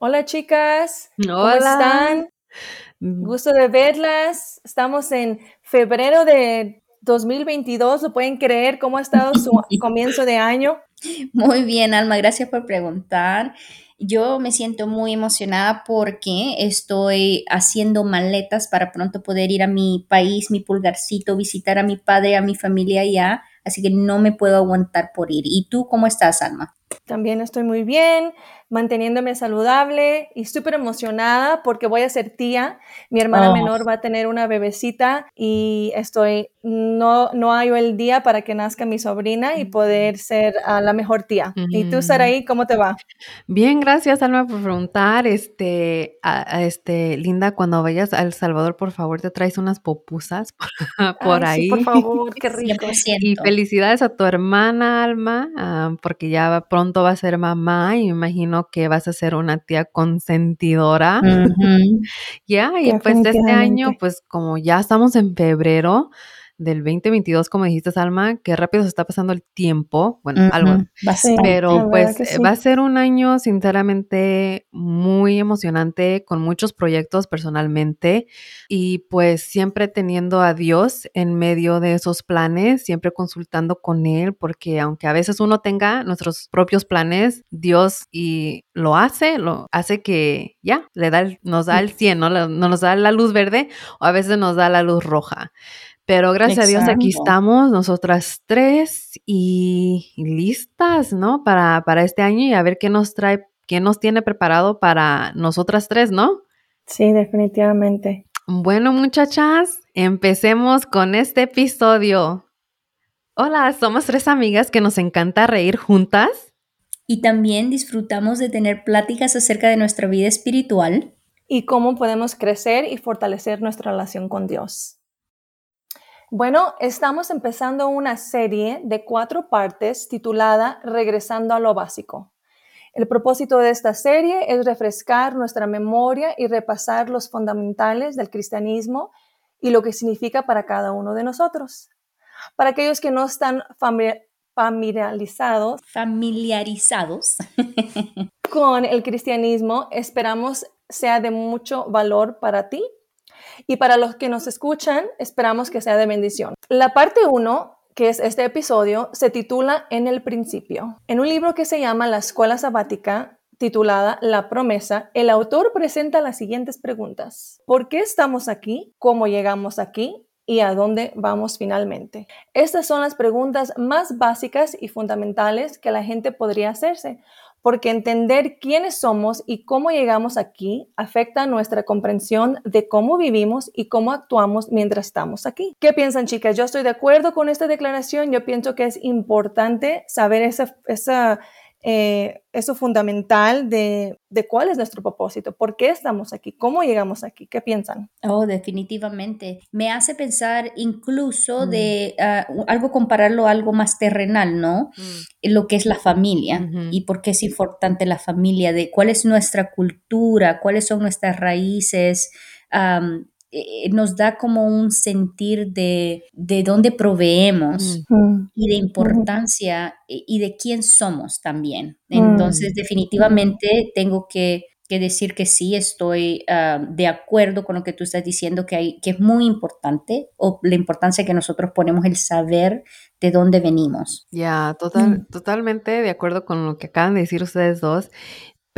Hola chicas, ¿cómo Hola. están? Mm, Gusto de verlas. Estamos en febrero de 2022. ¿Lo pueden creer cómo ha estado su comienzo de año? Muy bien, Alma, gracias por preguntar. Yo me siento muy emocionada porque estoy haciendo maletas para pronto poder ir a mi país, mi pulgarcito, visitar a mi padre, a mi familia allá, así que no me puedo aguantar por ir. ¿Y tú cómo estás, Alma? También estoy muy bien, manteniéndome saludable y súper emocionada porque voy a ser tía. Mi hermana Oh. menor va a tener una bebecita y estoy, no, no hallo el día para que nazca mi sobrina y poder ser ah, la mejor tía. ¿Y tú, Ujú. Saraí, cómo te va? Bien, gracias, Alma, por preguntar. Este, a- a este, Linda, cuando vayas a El Salvador, por favor, te traes unas popusas por Ay, sí, por ahí. favor, qué rico. 100%. Y felicidades a tu hermana, Alma, ah, porque ya va- pronto va a ser mamá y me imagino que vas a ser una tía consentidora. Ya, y pues este año, pues como ya estamos en febrero del 2022, como dijiste, Alma, qué rápido se está pasando el tiempo. Bueno, algo, Ujú, Sí, bastante. pero pues que sí. va a ser un año sinceramente muy emocionante con muchos proyectos personalmente y pues siempre teniendo a Dios en medio de esos planes, siempre consultando con Él, porque aunque a veces uno tenga nuestros propios planes, Dios y lo hace, lo hace que ya, le da el- nos da el 100, ¿no? No nos da la luz verde o a veces nos da la luz roja. Pero gracias a Dios aquí estamos, nosotras tres, y, y listas, ¿no? Para, para este año y a ver qué nos trae, qué nos tiene preparado para nosotras tres, ¿no? Sí, definitivamente. Bueno, muchachas, empecemos con este episodio. Hola, somos tres amigas que nos encanta reír juntas. Y también disfrutamos de tener pláticas acerca de nuestra vida espiritual. y cómo podemos crecer y fortalecer nuestra relación con Dios. Bueno, estamos empezando una serie de cuatro partes titulada Regresando a lo básico. El propósito de esta serie es refrescar nuestra memoria y repasar los fundamentales del cristianismo y lo que significa para cada uno de nosotros. Para aquellos que no están famili- familiarizados Familiarizados. con el cristianismo, esperamos sea de mucho valor para ti y para los que nos escuchan, esperamos que sea de bendición. La parte 1, que es este episodio, se titula En el principio. En un libro que se llama La Escuela Sabática, titulada La promesa, el autor presenta las siguientes preguntas. ¿Por qué estamos aquí? ¿Cómo llegamos aquí? ¿Y a dónde vamos finalmente? Estas son las preguntas más básicas y fundamentales que la gente podría hacerse, porque entender quiénes somos y cómo llegamos aquí afecta nuestra comprensión de cómo vivimos y cómo actuamos mientras estamos aquí. ¿Qué piensan, chicas? Yo estoy de acuerdo con esta declaración. Yo pienso que es importante saber esa, esa, eh, eso fundamental de, de cuál es nuestro propósito, por qué estamos aquí, cómo llegamos aquí. ¿Qué piensan? Oh, definitivamente. Me hace pensar incluso Mm. de ah, u- algo compararlo a algo más terrenal, ¿no? Lo que es la familia y por qué es importante la familia, de cuál es nuestra cultura, cuáles son nuestras raíces. Eh, nos da como un sentir de, de dónde proveemos Mm. y de importancia y y de quién somos también. Mm. Entonces, definitivamente tengo que, que decir que sí, estoy ah, de acuerdo con lo que tú estás diciendo, que, hay, que es muy importante, o la importancia que nosotros ponemos el saber de dónde venimos. Ya, total, totalmente de acuerdo con lo que acaban de decir ustedes dos.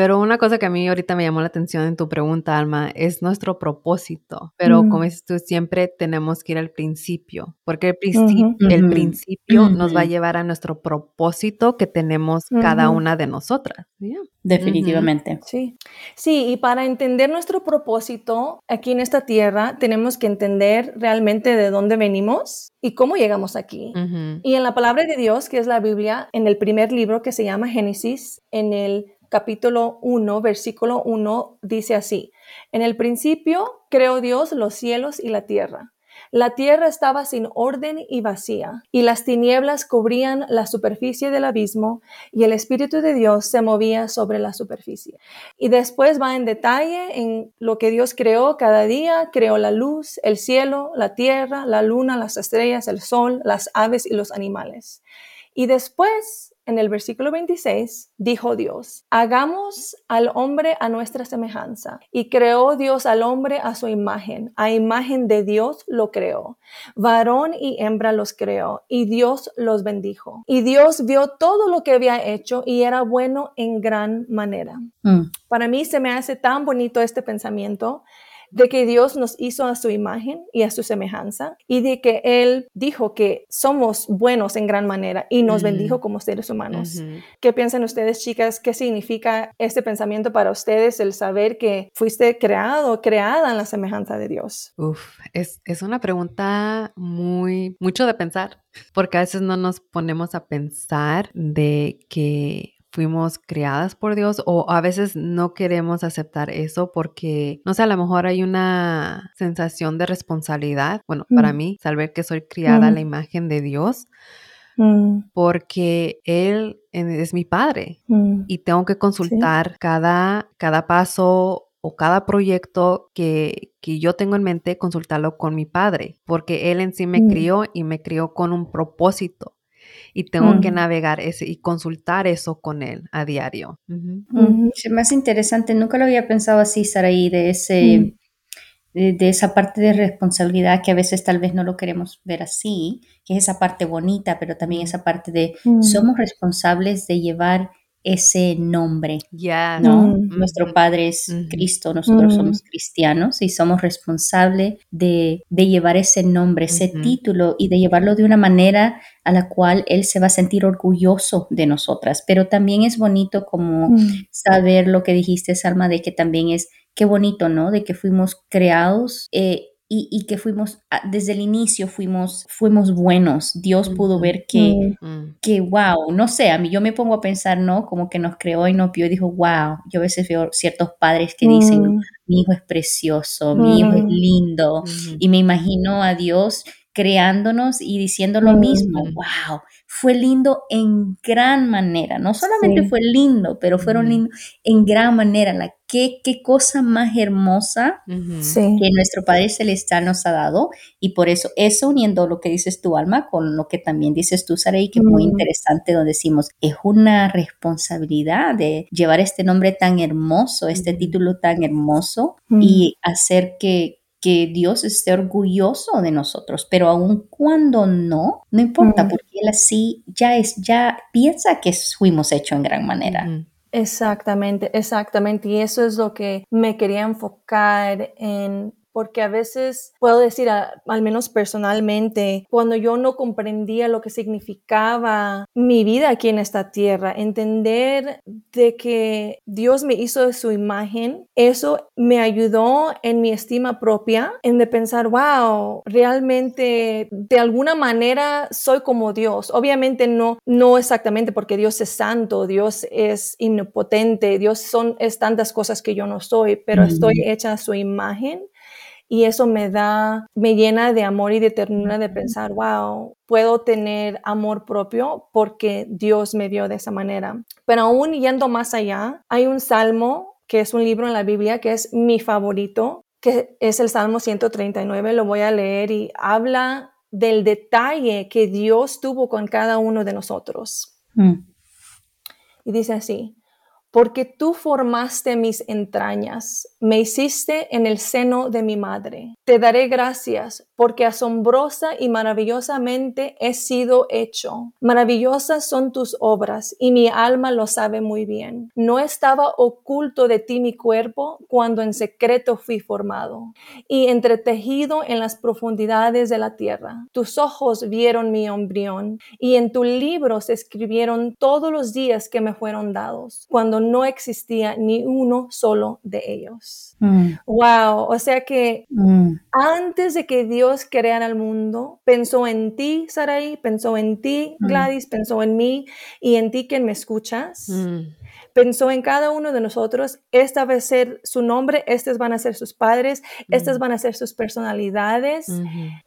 Pero una cosa que a mí ahorita me llamó la atención en tu pregunta, Alma, es nuestro propósito. Pero Mm. como dices tú, siempre tenemos que ir al principio, porque el, el principio nos va a llevar a nuestro propósito que tenemos cada una de nosotras. Definitivamente. Sí, sí, y para entender nuestro propósito aquí en esta tierra, tenemos que entender realmente de dónde venimos y cómo llegamos aquí. Y en la palabra de Dios, que es la Biblia, en el primer libro que se llama Génesis, en el capítulo 1, versículo 1, dice así, en el principio creó Dios los cielos y la tierra. La tierra estaba sin orden y vacía, y las tinieblas cubrían la superficie del abismo, y el Espíritu de Dios se movía sobre la superficie. Y después va en detalle en lo que Dios creó cada día, creó la luz, el cielo, la tierra, la luna, las estrellas, el sol, las aves y los animales. Y después, en el versículo 26, dijo Dios, hagamos al hombre a nuestra semejanza. Y creó Dios al hombre a su imagen. A imagen de Dios lo creó. Varón y hembra los creó. Y Dios los bendijo. Y Dios vio todo lo que había hecho y era bueno en gran manera. Mm. Para mí se me hace tan bonito este pensamiento de que Dios nos hizo a su imagen y a su semejanza y de que Él dijo que somos buenos en gran manera y nos bendijo como seres humanos. ¿Qué piensan ustedes, chicas? ¿Qué significa este pensamiento para ustedes, el saber que fuiste creado, creada en la semejanza de Dios? Uf, es, es una pregunta muy, mucho de pensar, porque a veces no nos ponemos a pensar de que fuimos criadas por Dios o a veces no queremos aceptar eso porque, no sé, a lo mejor hay una sensación de responsabilidad, bueno, para mm. mí, saber que soy criada a la mm. imagen de Dios, mm. porque Él es mi padre y tengo que consultar cada, cada paso o cada proyecto que, que, yo tengo en mente, consultarlo con mi padre, porque él en sí me crió y me crió con un propósito y tengo que navegar ese y consultar eso con él a diario. Es más interesante, nunca lo había pensado así, Saraí, de ese... De, esa parte de responsabilidad que a veces tal vez no lo queremos ver así, que es esa parte bonita, pero también esa parte de somos responsables de llevar ese nombre. Ya, ¿no? Nuestro Padre es Cristo, nosotros somos cristianos y somos responsables de, llevar ese nombre, ese título y de llevarlo de una manera a la cual Él se va a sentir orgulloso de nosotras. Pero también es bonito como saber lo que dijiste, Salma, de que también es, qué bonito, ¿no? De que fuimos creados eh, y, que fuimos, ah, desde el inicio fuimos, fuimos buenos. Dios pudo ver que, mm. que, wow, no sé, a mí yo me pongo a pensar, ¿no? Como que nos creó y nos vio y dijo, wow, yo a veces veo ciertos padres que dicen, mm. mi hijo es precioso, mi hijo es mm. lindo, y me imagino a Dios creándonos y diciendo lo mismo, wow, fue lindo en gran manera. No solamente fue lindo, pero fueron lindos en gran manera. La, qué, qué cosa más hermosa que nuestro Padre Celestial nos ha dado. Y por eso, eso uniendo lo que dices tú, Alma, con lo que también dices tú, Saray, que es muy interesante, donde decimos, es una responsabilidad de llevar este nombre tan hermoso, este título tan hermoso y hacer que, que Dios esté orgulloso de nosotros, pero aun cuando no, no importa, porque Él así ya es, ya piensa que fuimos hechos en gran manera. Exactamente, exactamente. Y eso es lo que me quería enfocar en porque a veces puedo decir, al menos personalmente, cuando yo no comprendía lo que significaba mi vida aquí en esta tierra, entender de que Dios me hizo de su imagen, eso me ayudó en mi estima propia, en de pensar, wow, realmente de alguna manera soy como Dios. Obviamente no, no exactamente porque Dios es santo, Dios es impotente, Dios son es tantas cosas que yo no soy, pero estoy hecha a su imagen y eso me da, me llena de amor y de ternura de pensar, wow, puedo tener amor propio porque Dios me vio de esa manera. Pero aún yendo más allá, hay un salmo que es un libro en la Biblia que es mi favorito, que es el Salmo 139, lo voy a leer y habla del detalle que Dios tuvo con cada uno de nosotros. Mm. Y dice así, porque tú formaste mis entrañas, me hiciste en el seno de mi madre. Te daré gracias, porque asombrosa y maravillosamente he sido hecho. Maravillosas son tus obras, y mi alma lo sabe muy bien. No estaba oculto de ti mi cuerpo cuando en secreto fui formado, y entretejido en las profundidades de la tierra. Tus ojos vieron mi embrión, y en tu libro se escribieron todos los días que me fueron dados, cuando no existía ni uno solo de ellos. Mm. Wow, o sea que mm. antes de que Dios creara el mundo, pensó en ti, Sarai, pensó en ti, mm. Gladys, pensó en mí y en ti quien me escuchas. Pensó en cada uno de nosotros, esta va a ser su nombre, estos van a ser sus padres, estas van a ser sus personalidades.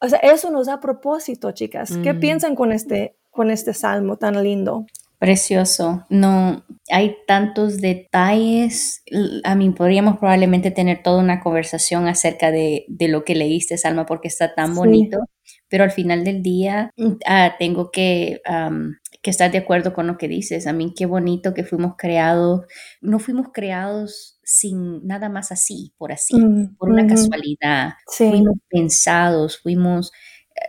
O sea, eso nos da propósito, chicas. ¿Qué piensan con este, con este salmo tan lindo? Precioso. No, hay tantos detalles. A mí podríamos probablemente tener toda una conversación acerca de, lo que leíste, Salma, porque está tan bonito. Pero al final del día ah, tengo que que estás de acuerdo con lo que dices. A mí qué bonito que fuimos creados, no fuimos creados sin nada más así, por así, Mm, por una casualidad. Sí. Fuimos pensados, fuimos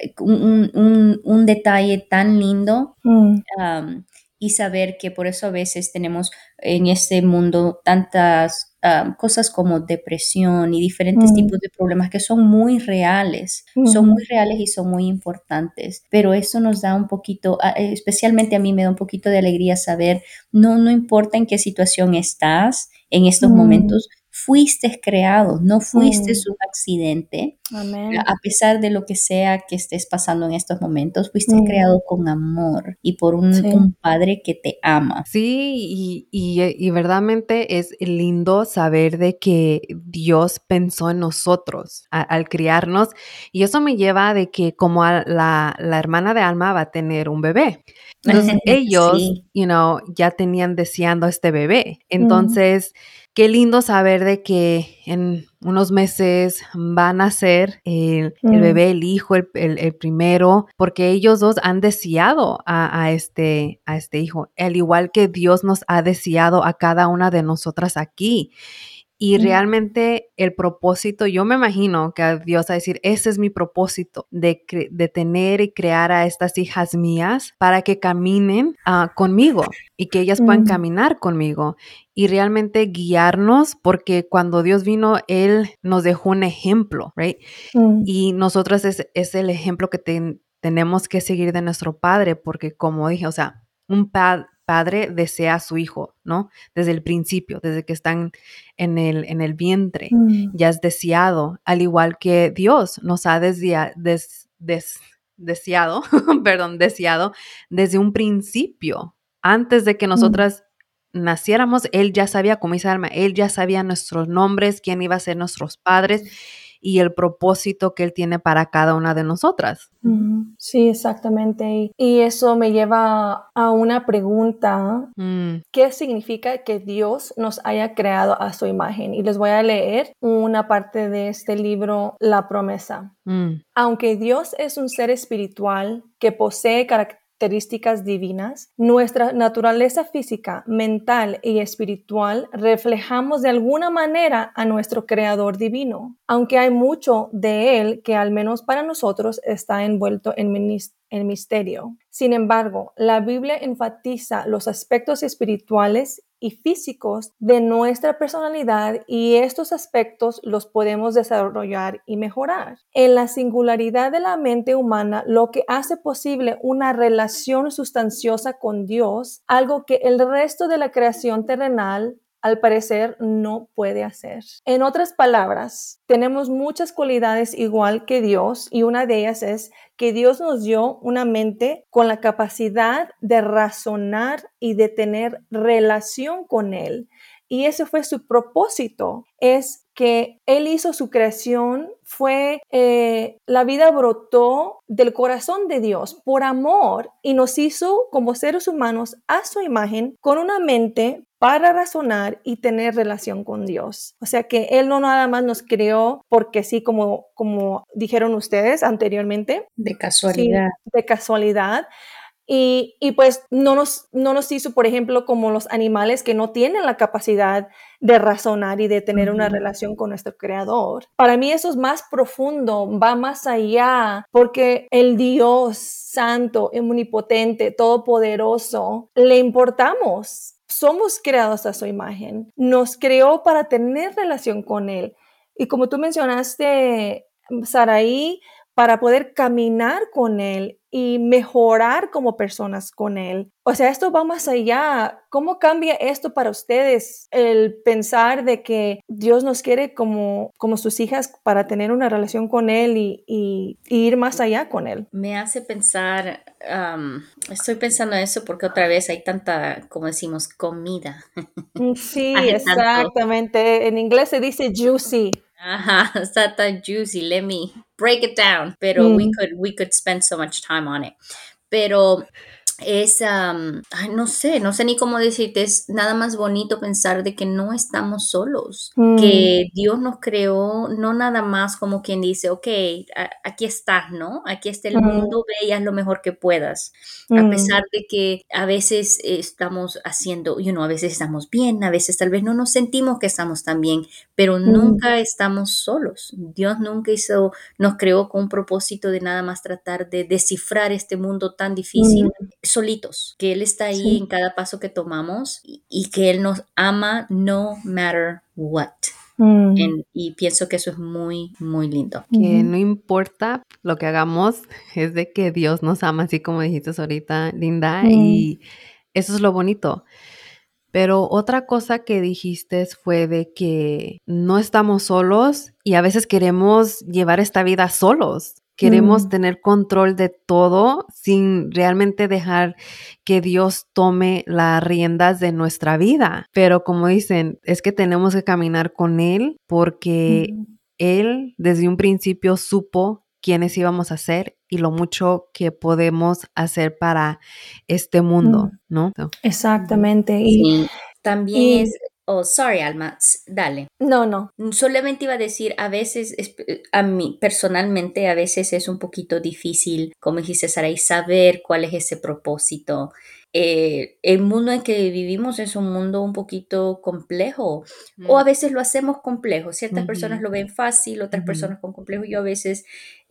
eh, un, un- un detalle tan lindo Mm, um, y saber que por eso a veces tenemos en este mundo tantas um, cosas como depresión y diferentes Mm. tipos de problemas que son muy reales, son muy reales y son muy importantes, pero eso nos da un poquito, a- eh, especialmente a mí me da un poquito de alegría saber, no, no importa en qué situación estás en estos Mm. momentos, fuiste creado, no fuiste Mm. un accidente, Amén. a pesar de lo que sea que estés pasando en estos momentos, fuiste Mm. creado con amor y por un, Sí. un padre que te ama. Sí, y, y, y verdaderamente es lindo saber de que Dios pensó en nosotros a- al criarnos y eso me lleva de que como a la, la hermana de Alma va a tener un bebé. Entonces ellos, Sí. you know, ya tenían deseando este bebé. Entonces, qué lindo saber de que en unos meses van a ser el, el Mm. bebé, el hijo, el, el- el primero, porque ellos dos han deseado a, a este, a este hijo, al igual que Dios nos ha deseado a cada una de nosotras aquí. Y realmente el propósito, yo me imagino que a Dios a decir, ese es mi propósito, de, de tener y crear a estas hijas mías para que caminen ah, conmigo y que ellas puedan Mm. caminar conmigo y realmente guiarnos, porque cuando Dios vino, Él nos dejó un ejemplo, right? Mm. Y nosotras es, es el ejemplo que ten- tenemos que seguir de nuestro padre, porque como dije, o sea, un pa- padre desea a su hijo, ¿no? Desde el principio, desde que están en el, en el vientre, Mm. ya es deseado, al igual que Dios nos ha desea- des- des- deseado, perdón, deseado desde un principio, antes de que nosotras naciéramos, Él ya sabía, como dice Alma, Él ya sabía nuestros nombres, quién iba a ser nuestros padres y el propósito que Él tiene para cada una de nosotras. Sí, exactamente. Y- Y eso me lleva a una pregunta. Mm, ¿Qué significa que Dios nos haya creado a su imagen? Y les voy a leer una parte de este libro, La promesa. mm, Aunque Dios es un ser espiritual que posee características divinas, nuestra naturaleza física, mental y espiritual reflejamos de alguna manera a nuestro Creador divino, aunque hay mucho de Él que al menos para nosotros está envuelto en misterio. Sin embargo, la Biblia enfatiza los aspectos espirituales y físicos de nuestra personalidad y estos aspectos los podemos desarrollar y mejorar. En la singularidad de la mente humana, lo que hace posible una relación sustanciosa con Dios, algo que el resto de la creación terrenal al parecer no puede hacer. En otras palabras, tenemos muchas cualidades igual que Dios y una de ellas es que Dios nos dio una mente con la capacidad de razonar y de tener relación con Él. Y ese fue su propósito, es que Él hizo su creación, fue, eh, la vida brotó del corazón de Dios por amor y nos hizo como seres humanos a su imagen con una mente para razonar y tener relación con Dios. O sea que Él no nada más nos creó porque sí, como, como dijeron ustedes anteriormente, De casualidad. Sí, de casualidad. Y, y, pues no nos, no nos hizo, por ejemplo, como los animales que no tienen la capacidad de razonar y de tener una relación con nuestro creador. Para mí eso es más profundo, va más allá, porque el Dios santo, omnipotente, todopoderoso, le importamos. Somos creados a su imagen. Nos creó para tener relación con Él. Y como tú mencionaste, Saraí, para poder caminar con Él y mejorar como personas con Él. O sea, esto va más allá. ¿Cómo cambia esto para ustedes el pensar de que Dios nos quiere como, como sus hijas para tener una relación con Él y, y- y ir más allá con Él? Me hace pensar, estoy pensando eso porque otra vez hay tanta, como decimos, comida. Mm, Sí, tanto. exactamente. En inglés se dice juicy. Ajá, está tan juicy. Let me break it down. Pero we Mm. could we could spend so much time on it. Pero es, no sé, no sé ni cómo decirte, es nada más bonito pensar de que no estamos solos, Mm, que Dios nos creó no nada más como quien dice, ok, a- aquí estás, ¿no? Aquí está el Mm. mundo, ve y haz lo mejor que puedas. A mm, pesar de que a veces estamos haciendo, you know, a veces estamos bien, a veces tal vez no nos sentimos que estamos tan bien, pero nunca estamos solos. Dios nunca hizo, nos creó con un propósito de nada más tratar de descifrar este mundo tan difícil solitos, que Él está ahí Sí. en cada paso que tomamos y, y que Él nos ama no matter what. mm, En- y pienso que eso es muy, muy lindo. que no importa lo que hagamos, es de que Dios nos ama, así como dijiste ahorita, Linda, Mm. y eso es lo bonito. Pero otra cosa que dijiste fue de que no estamos solos y a veces queremos llevar esta vida solos. Queremos Mm. tener control de todo sin realmente dejar que Dios tome las riendas de nuestra vida. Pero como dicen, es que tenemos que caminar con Él porque mm, él desde un principio supo quiénes íbamos a ser y lo mucho que podemos hacer para este mundo, Mm. ¿no? So, Exactamente. Y Sí. También y- es, oh, sorry, Alma, dale. no, no. Solamente iba a decir, a veces, es- a mí personalmente, a veces es un poquito difícil, como dijiste, Saray, saber cuál es ese propósito. Eh, el mundo en que vivimos es un mundo un poquito complejo, o a veces lo hacemos complejo. Ciertas personas lo ven fácil, otras personas con complejo. Yo a veces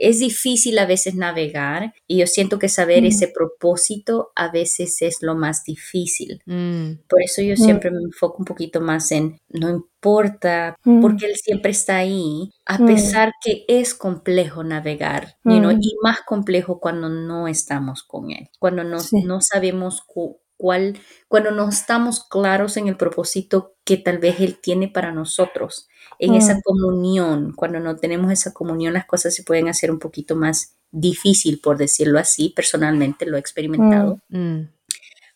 es difícil a veces navegar y yo siento que saber Mm. ese propósito a veces es lo más difícil. Mm, Por eso yo Mm. siempre me enfoco un poquito más en no importa, porque Él siempre está ahí, a pesar que es complejo navegar, you know, y más complejo cuando no estamos con Él, cuando no, Sí. no sabemos cu- cuál, cuando no estamos claros en el propósito que tal vez Él tiene para nosotros, en esa Mm. comunión, cuando no tenemos esa comunión, las cosas se pueden hacer un poquito más difícil, por decirlo así, personalmente lo he experimentado mm,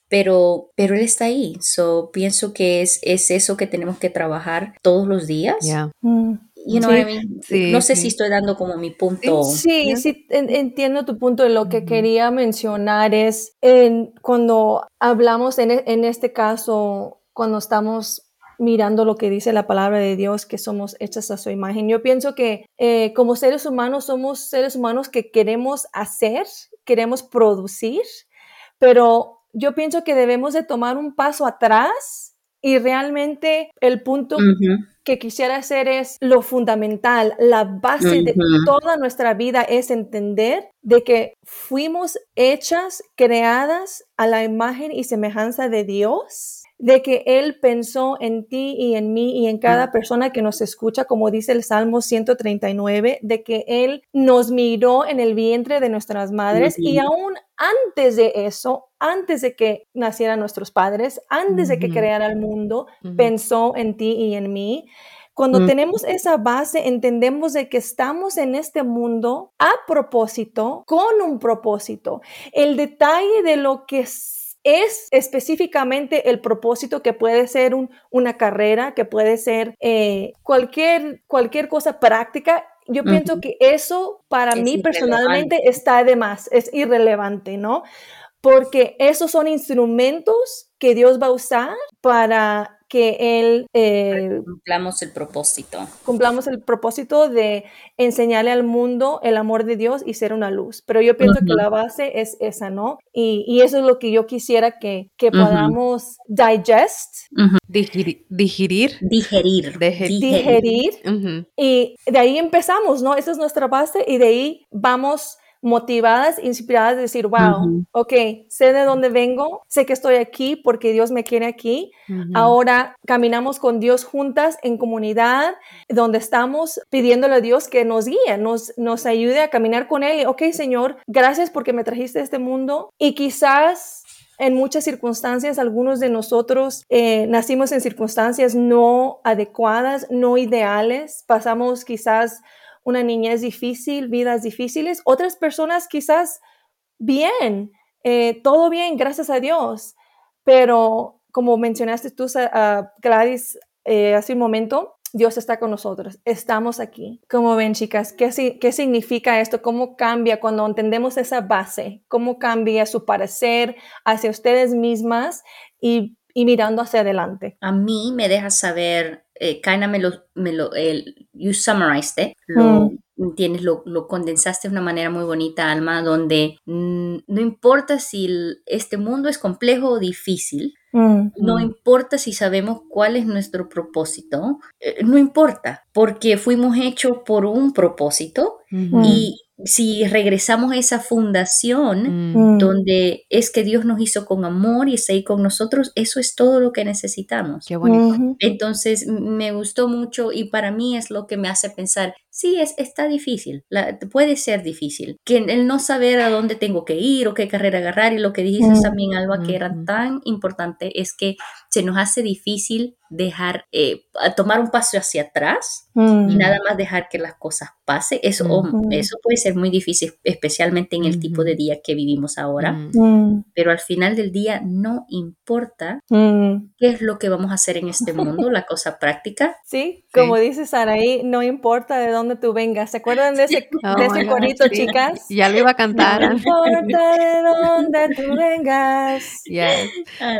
pero, pero él está ahí. So, pienso que es, es eso que tenemos que trabajar todos los días. yeah. Mm. You know Sí. what I mean? Sí, no sé sí. si estoy dando como mi punto. Sí, sí, en- entiendo tu punto. Lo que quería mencionar es en, cuando hablamos en, en este caso, cuando estamos mirando lo que dice la palabra de Dios, que somos hechas a su imagen. Yo pienso que eh, como seres humanos somos seres humanos que queremos hacer, queremos producir, pero yo pienso que debemos de tomar un paso atrás y realmente el punto que quisiera hacer es lo fundamental, la base de toda nuestra vida es entender de que fuimos hechas, creadas a la imagen y semejanza de Dios, de que Él pensó en ti y en mí y en cada persona que nos escucha, como dice el Salmo 139, de que Él nos miró en el vientre de nuestras madres y aún antes de eso, antes de que nacieran nuestros padres, antes de que creara el mundo, pensó en ti y en mí. Cuando Mm. tenemos esa base, entendemos de que estamos en este mundo a propósito, con un propósito. El detalle de lo que es, es específicamente el propósito que puede ser un- una carrera, que puede ser eh, cualquier, cualquier cosa práctica. Yo pienso que eso para Es mí personalmente está de más, es irrelevante, ¿no? Porque esos son instrumentos que Dios va a usar para que Él eh, Cumplamos el propósito. cumplamos el propósito de enseñarle al mundo el amor de Dios y ser una luz. Pero yo pienso que la base es esa, ¿no? Y, y eso es lo que yo quisiera que, que podamos digest, Digiri- digerir. Digerir. Digerir Ujú. y de ahí empezamos, ¿no? Esa es nuestra base y de ahí vamos motivadas, inspiradas de decir, wow, Ujú. ok, sé de dónde vengo, sé que estoy aquí porque Dios me quiere aquí. Ahora caminamos con Dios juntas en comunidad, donde estamos pidiéndole a Dios que nos guíe, nos, nos ayude a caminar con Él. Ok, Señor, gracias porque me trajiste a este mundo y quizás en muchas circunstancias, algunos de nosotros eh, nacimos en circunstancias no adecuadas, no ideales, pasamos quizás una niñez difícil, vidas difíciles, otras personas quizás bien, eh, todo bien, gracias a Dios, pero como mencionaste tú, ah, Gladys, eh, hace un momento, Dios está con nosotros, estamos aquí. Como ven, chicas, ¿qué, ¿qué significa esto? ¿Cómo cambia cuando entendemos esa base? ¿Cómo cambia su parecer hacia ustedes mismas y, y mirando hacia adelante? A mí me deja saber, eh, Kaina me lo, me lo el, you summarized it, lo, mm. tienes, lo, lo, condensaste de una manera muy bonita, Alma, donde mm, no importa si el, este mundo es complejo o difícil, Mm. No importa si sabemos cuál es nuestro propósito, eh, no importa, porque fuimos hechos por un propósito y si regresamos a esa fundación mm. donde es que Dios nos hizo con amor y está ahí con nosotros, eso es todo lo que necesitamos. Qué bonito. Entonces me gustó mucho y para mí es lo que me hace pensar, sí, es, está difícil, puede ser difícil, que el no saber a dónde tengo que ir o qué carrera agarrar y lo que dijiste mm. también, Alba, que era tan importante, es que se nos hace difícil dejar, eh, tomar un paso hacia atrás y nada más dejar que las cosas pasen. Eso, eso puede ser muy difícil, especialmente en el tipo de día que vivimos ahora. Mm. Pero al final del día no importa qué es lo que vamos a hacer en este mundo, la cosa práctica. Sí, como dices Saraí, no importa de dónde tú vengas. ¿Se acuerdan de ese, de ese corito, chicas? Ya lo iba a cantar. No importa de dónde tú vengas. Yes.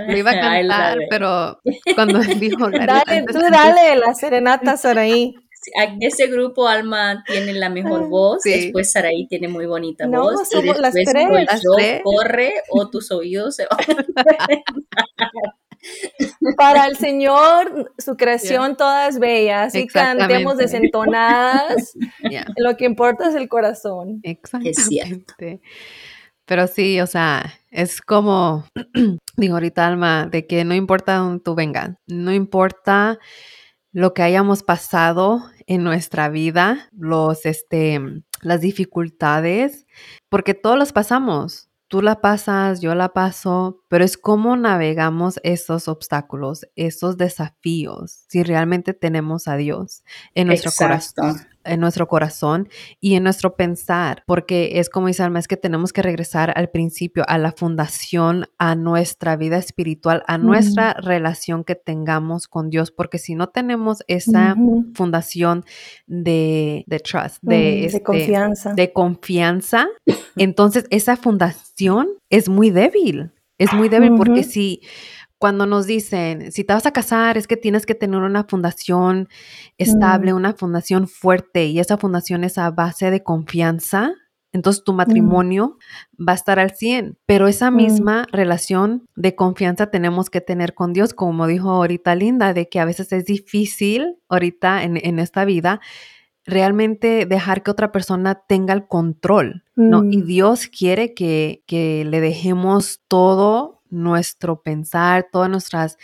Lo iba a cantar, pero cuando dijo... Dale, tú dale la serenata, Saraí. Ese grupo Alma tiene la mejor voz, después Saraí tiene muy bonita no, voz. Somos las tres. Las tres. corre o tus oídos se van Para el Señor, su creación toda es bella, así cantemos desentonadas. Lo que importa es el corazón. Exactamente. Pero sí, o sea, es como, digo ahorita Alma, de que no importa dónde tú vengas, no importa lo que hayamos pasado en nuestra vida, los, este, las dificultades, porque todos los pasamos tú la pasas, yo la paso, pero es cómo navegamos esos obstáculos, esos desafíos, si realmente tenemos a Dios en nuestro corazón en nuestro corazón y en nuestro pensar, porque es como dice Alma, es que tenemos que regresar al principio, a la fundación, a nuestra vida espiritual, a nuestra relación que tengamos con Dios, porque si no tenemos esa fundación de, trust, de, este, confianza, de confianza, entonces esa fundación es muy débil, es muy débil porque si cuando nos dicen, si te vas a casar, es que tienes que tener una fundación estable, mm. una fundación fuerte, y esa fundación es a base de confianza, entonces tu mm. matrimonio va a estar al 100. Pero esa mm. misma relación de confianza tenemos que tener con Dios, como dijo ahorita Linda, de que a veces es difícil ahorita en, en esta vida realmente dejar que otra persona tenga el control, ¿no? Y Dios quiere que, que le dejemos todo nuestro pensar, todo nuestras,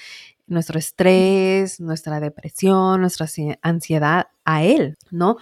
nuestro estrés, nuestra depresión, nuestra ansiedad a Él, ¿no?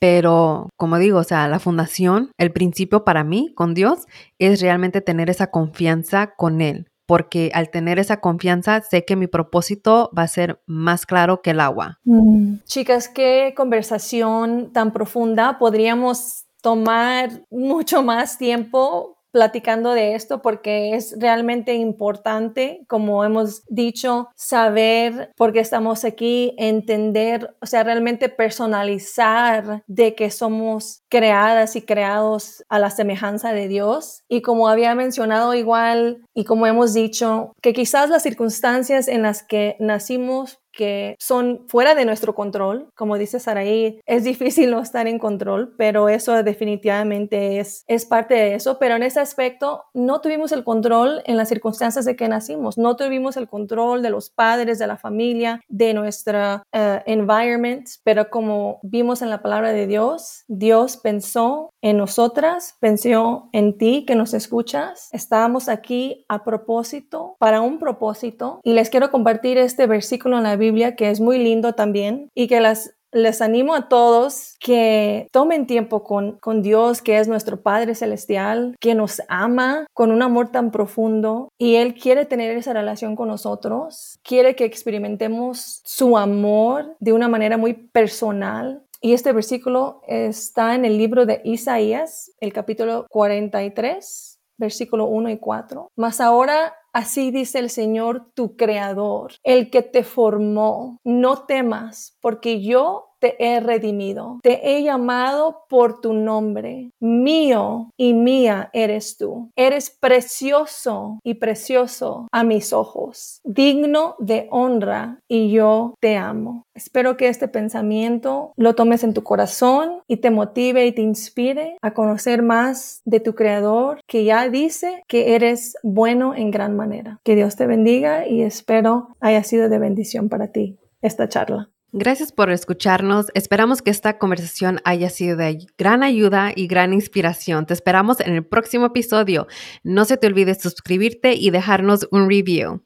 Pero, como digo, o sea, la fundación, el principio para mí con Dios es realmente tener esa confianza con Él, porque al tener esa confianza sé que mi propósito va a ser más claro que el agua. Mm. Chicas, qué conversación tan profunda. Podríamos tomar mucho más tiempo platicando de esto porque es realmente importante, como hemos dicho, saber por qué estamos aquí, entender, o sea, realmente personalizar de que somos creadas y creados a la semejanza de Dios. Y como había mencionado igual y como hemos dicho, que quizás las circunstancias en las que nacimos que son fuera de nuestro control. Como dice Saraí, es difícil no estar en control, pero eso definitivamente es, es parte de eso. Pero en ese aspecto no tuvimos el control en las circunstancias de que nacimos, no tuvimos el control de los padres, de la familia, de nuestra uh, environment, pero como vimos en la palabra de Dios, Dios pensó en nosotras, pensó en ti que nos escuchas. Estábamos aquí a propósito, para un propósito, y les quiero compartir este versículo en la Que es muy lindo también y que las les animo a todos que tomen tiempo con, con, Dios, que es nuestro Padre Celestial, que nos ama con un amor tan profundo y Él quiere tener esa relación con nosotros, quiere que experimentemos su amor de una manera muy personal. Y este versículo está en el libro de Isaías, el capítulo 43, versículo 1 y 4. Mas ahora Así dice el Señor, tu creador, el que te formó. No temas, porque yo te he redimido, te he llamado por tu nombre. Mío y mía eres tú. Eres precioso y precioso a mis ojos, digno de honra y yo te amo. Espero que este pensamiento lo tomes en tu corazón y te motive y te inspire a conocer más de tu Creador que ya dice que eres bueno en gran manera. Que Dios te bendiga y espero haya sido de bendición para ti esta charla. Gracias por escucharnos. Esperamos que esta conversación haya sido de gran ayuda y gran inspiración. Te esperamos en el próximo episodio. No se te olvide suscribirte y dejarnos un review.